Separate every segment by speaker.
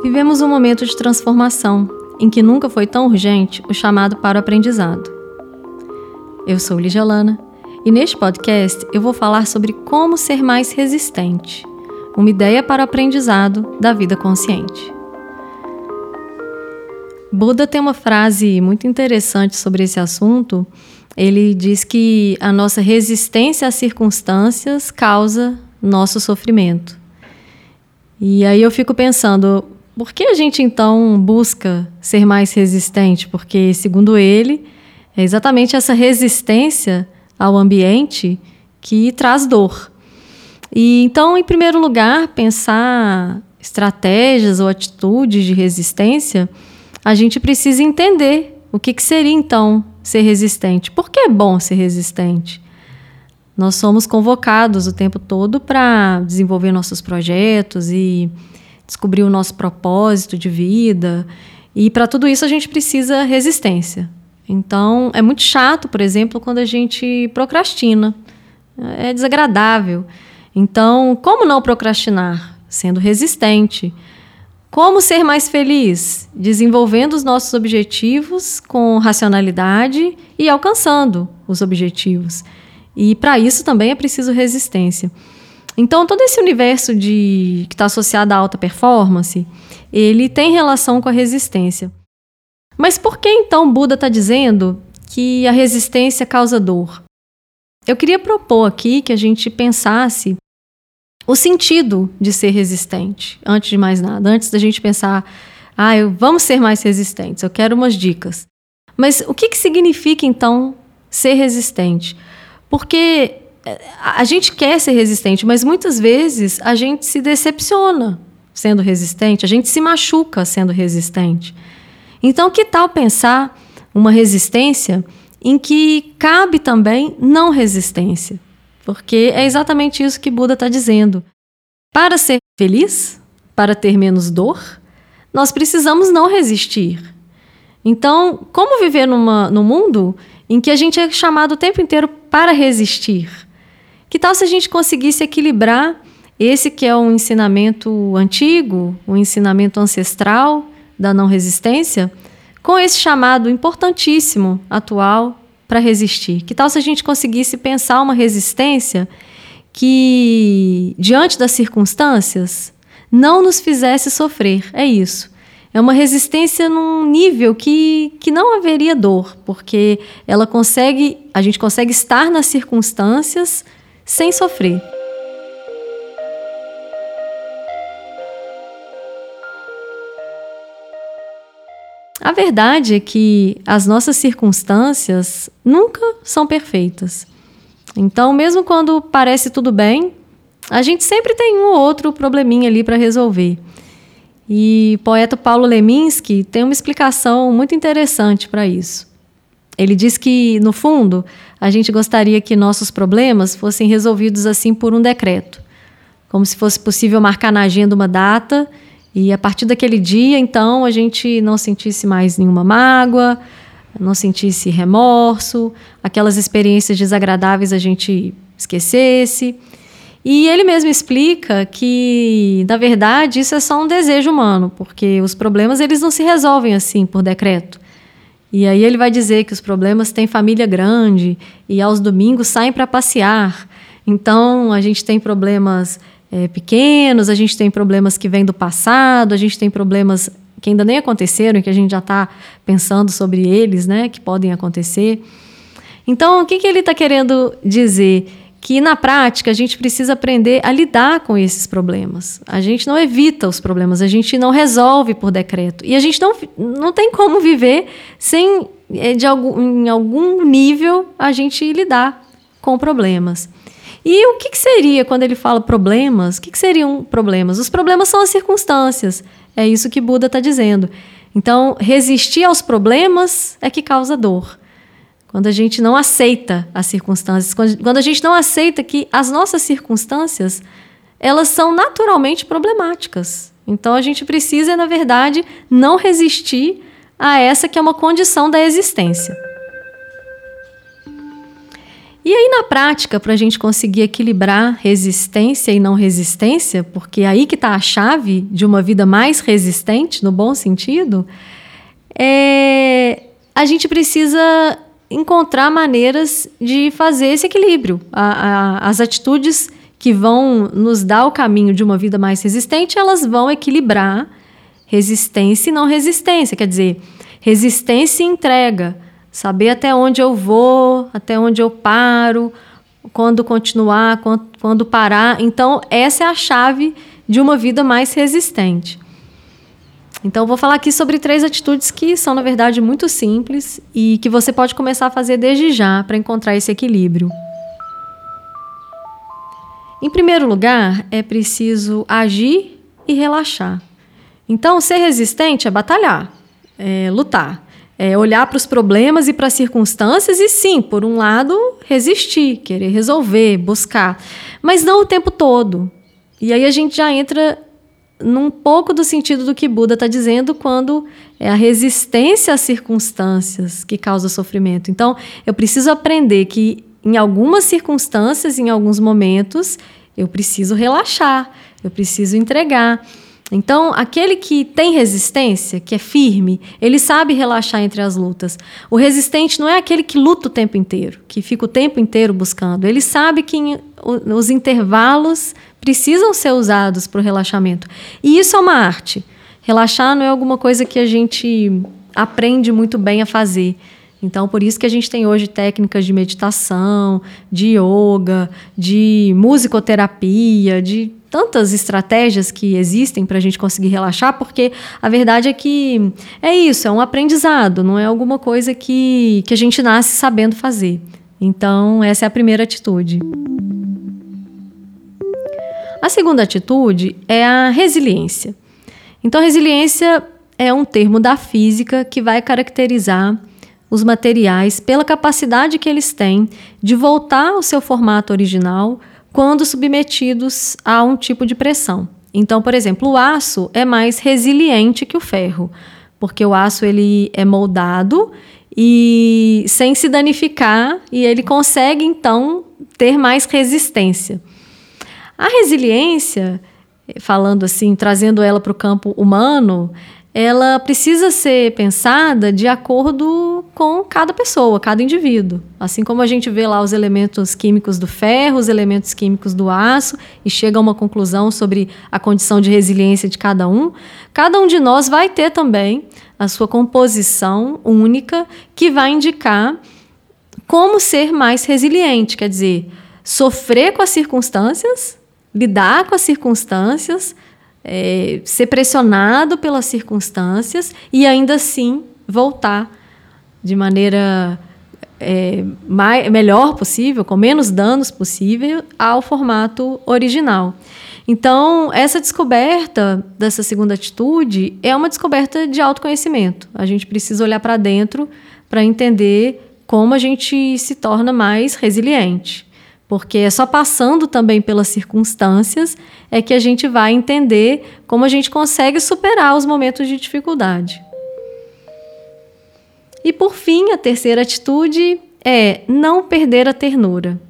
Speaker 1: Vivemos um momento de transformação em que nunca foi tão urgente o chamado para o aprendizado. Eu sou Lígia Lana e neste podcast eu vou falar sobre como ser mais resistente, uma ideia para o aprendizado da vida consciente. Buda tem uma frase muito interessante sobre esse assunto. Ele diz que a nossa resistência às circunstâncias causa nosso sofrimento. E aí eu fico pensando, por que a gente então busca ser mais resistente? Porque, segundo ele, é exatamente essa resistência ao ambiente que traz dor. E então, em primeiro lugar, pensar estratégias ou atitudes de resistência, a gente precisa entender o que, que seria então ser resistente. Por que é bom ser resistente? Nós somos convocados o tempo todo para desenvolver nossos projetos e descobrir o nosso propósito de vida. E para tudo isso a gente precisa resistência. Então, é muito chato, por exemplo, quando a gente procrastina. É desagradável. Então, como não procrastinar? Sendo resistente. Como ser mais feliz? Desenvolvendo os nossos objetivos com racionalidade e alcançando os objetivos. E para isso também é preciso resistência. Então, todo esse universo de que está associado à alta performance, ele tem relação com a resistência. Mas por que então Buda está dizendo que a resistência causa dor? Eu queria propor aqui que a gente pensasse o sentido de ser resistente, antes de mais nada, antes da gente pensar, ah, eu, vamos ser mais resistentes, eu quero umas dicas. Mas o que, que significa então ser resistente? Porque a gente quer ser resistente, mas muitas vezes a gente se decepciona sendo resistente, a gente se machuca sendo resistente. Então, que tal pensar uma resistência em que cabe também não resistência? Porque é exatamente isso que Buda está dizendo. Para ser feliz, para ter menos dor, nós precisamos não resistir. Então, como viver numa, num mundo em que a gente é chamado o tempo inteiro para resistir? Que tal se a gente conseguisse equilibrar esse que é um ensinamento antigo, um ensinamento ancestral da não resistência, com esse chamado importantíssimo atual para resistir? Que tal se a gente conseguisse pensar uma resistência que, diante das circunstâncias, não nos fizesse sofrer? É isso. É uma resistência num nível que, que não haveria dor, porque ela consegue, a gente consegue estar nas circunstâncias sem sofrer. A verdade é que as nossas circunstâncias nunca são perfeitas. Então, mesmo quando parece tudo bem, a gente sempre tem um ou outro probleminha ali para resolver. E o poeta Paulo Leminski tem uma explicação muito interessante para isso. Ele diz que, no fundo, a gente gostaria que nossos problemas fossem resolvidos assim por um decreto, como se fosse possível marcar na agenda uma data e a partir daquele dia, então, a gente não sentisse mais nenhuma mágoa, não sentisse remorso, aquelas experiências desagradáveis a gente esquecesse. E ele mesmo explica que, na verdade, isso é só um desejo humano, porque os problemas eles não se resolvem assim por decreto. E aí ele vai dizer que os problemas têm família grande e aos domingos saem para passear. Então a gente tem problemas é, pequenos, a gente tem problemas que vêm do passado, a gente tem problemas que ainda nem aconteceram, que a gente já está pensando sobre eles, né, que podem acontecer. Então o que, que ele está querendo dizer? Que na prática a gente precisa aprender a lidar com esses problemas. A gente não evita os problemas, a gente não resolve por decreto. E a gente não, não tem como viver sem, eh, de algum, em algum nível, a gente lidar com problemas. E o que, que seria quando ele fala problemas? O que, que seriam problemas? Os problemas são as circunstâncias. É isso que Buda está dizendo. Então, resistir aos problemas é que causa dor. Quando a gente não aceita as circunstâncias, quando a gente não aceita que as nossas circunstâncias elas são naturalmente problemáticas. Então a gente precisa, na verdade, não resistir a essa que é uma condição da existência. E aí, na prática, para a gente conseguir equilibrar resistência e não resistência, porque é aí que está a chave de uma vida mais resistente, no bom sentido, é, a gente precisa encontrar maneiras de fazer esse equilíbrio. A, a, as atitudes que vão nos dar o caminho de uma vida mais resistente, elas vão equilibrar resistência e não resistência. Quer dizer, resistência e entrega. Saber até onde eu vou, até onde eu paro, quando continuar, quando, quando parar. Então, essa é a chave de uma vida mais resistente. Então, vou falar aqui sobre três atitudes que são, na verdade, muito simples e que você pode começar a fazer desde já para encontrar esse equilíbrio. Em primeiro lugar, é preciso agir e relaxar. Então, ser resistente é batalhar, é lutar, é olhar para os problemas e para as circunstâncias e, sim, por um lado, resistir, querer resolver, buscar, mas não o tempo todo. E aí a gente já entra num pouco do sentido do que Buda está dizendo quando é a resistência às circunstâncias que causa sofrimento. Então, eu preciso aprender que em algumas circunstâncias, em alguns momentos, eu preciso relaxar, eu preciso entregar. Então, aquele que tem resistência, que é firme, ele sabe relaxar entre as lutas. O resistente não é aquele que luta o tempo inteiro, que fica o tempo inteiro buscando. Ele sabe que os intervalos precisam ser usados para o relaxamento. E isso é uma arte. Relaxar não é alguma coisa que a gente aprende muito bem a fazer. Então, por isso que a gente tem hoje técnicas de meditação, de yoga, de musicoterapia, de tantas estratégias que existem para a gente conseguir relaxar, porque a verdade é que é isso, é um aprendizado, não é alguma coisa que, que a gente nasce sabendo fazer. Então, essa é a primeira atitude. A segunda atitude é a resiliência. Então, resiliência é um termo da física que vai caracterizar os materiais pela capacidade que eles têm de voltar ao seu formato original quando submetidos a um tipo de pressão. Então, por exemplo, o aço é mais resiliente que o ferro, porque o aço ele é moldado e sem se danificar e ele consegue então ter mais resistência. A resiliência, falando assim, trazendo ela para o campo humano, ela precisa ser pensada de acordo com cada pessoa, cada indivíduo. Assim como a gente vê lá os elementos químicos do ferro, os elementos químicos do aço e chega a uma conclusão sobre a condição de resiliência de cada um, cada um de nós vai ter também a sua composição única que vai indicar como ser mais resiliente, quer dizer, sofrer com as circunstâncias, lidar com as circunstâncias, é, ser pressionado pelas circunstâncias e ainda assim voltar de maneira é, mais, melhor possível, com menos danos possível, ao formato original. Então, essa descoberta dessa segunda atitude é uma descoberta de autoconhecimento. A gente precisa olhar para dentro para entender como a gente se torna mais resiliente porque é só passando também pelas circunstâncias é que a gente vai entender como a gente consegue superar os momentos de dificuldade. E por fim, a terceira atitude é não perder a ternura.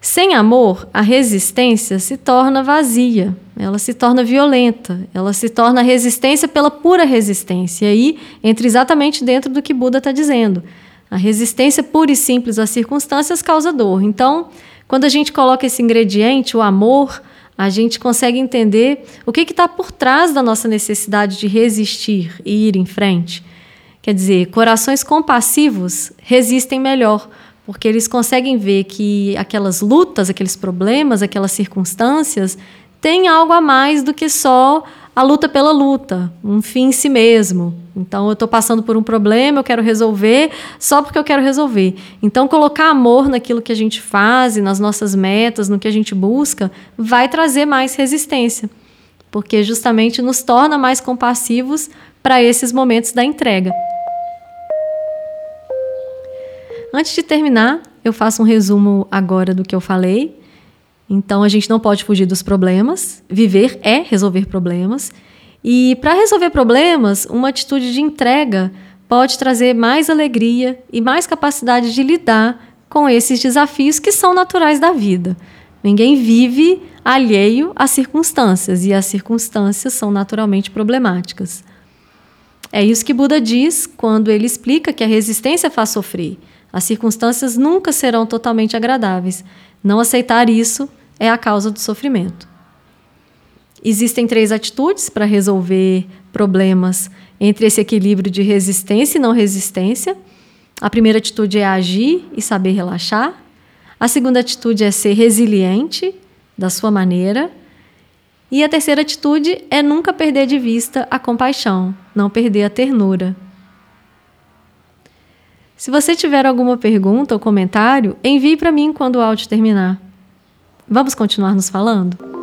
Speaker 1: Sem amor, a resistência se torna vazia, ela se torna violenta, ela se torna resistência pela pura resistência. E aí entra exatamente dentro do que Buda está dizendo. A resistência pura e simples às circunstâncias causa dor. Então, quando a gente coloca esse ingrediente, o amor, a gente consegue entender o que está por trás da nossa necessidade de resistir e ir em frente. Quer dizer, corações compassivos resistem melhor, porque eles conseguem ver que aquelas lutas, aqueles problemas, aquelas circunstâncias têm algo a mais do que só a luta pela luta, um fim em si mesmo. Então, eu estou passando por um problema, eu quero resolver só porque eu quero resolver. Então, colocar amor naquilo que a gente faz, nas nossas metas, no que a gente busca, vai trazer mais resistência, porque justamente nos torna mais compassivos para esses momentos da entrega. Antes de terminar, eu faço um resumo agora do que eu falei. Então a gente não pode fugir dos problemas. Viver é resolver problemas. E para resolver problemas, uma atitude de entrega pode trazer mais alegria e mais capacidade de lidar com esses desafios que são naturais da vida. Ninguém vive alheio às circunstâncias e as circunstâncias são naturalmente problemáticas. É isso que Buda diz quando ele explica que a resistência faz sofrer. As circunstâncias nunca serão totalmente agradáveis. Não aceitar isso é a causa do sofrimento. Existem três atitudes para resolver problemas entre esse equilíbrio de resistência e não resistência. A primeira atitude é agir e saber relaxar. A segunda atitude é ser resiliente da sua maneira. E a terceira atitude é nunca perder de vista a compaixão, não perder a ternura. Se você tiver alguma pergunta ou comentário, envie para mim quando o áudio terminar. Vamos continuar nos falando?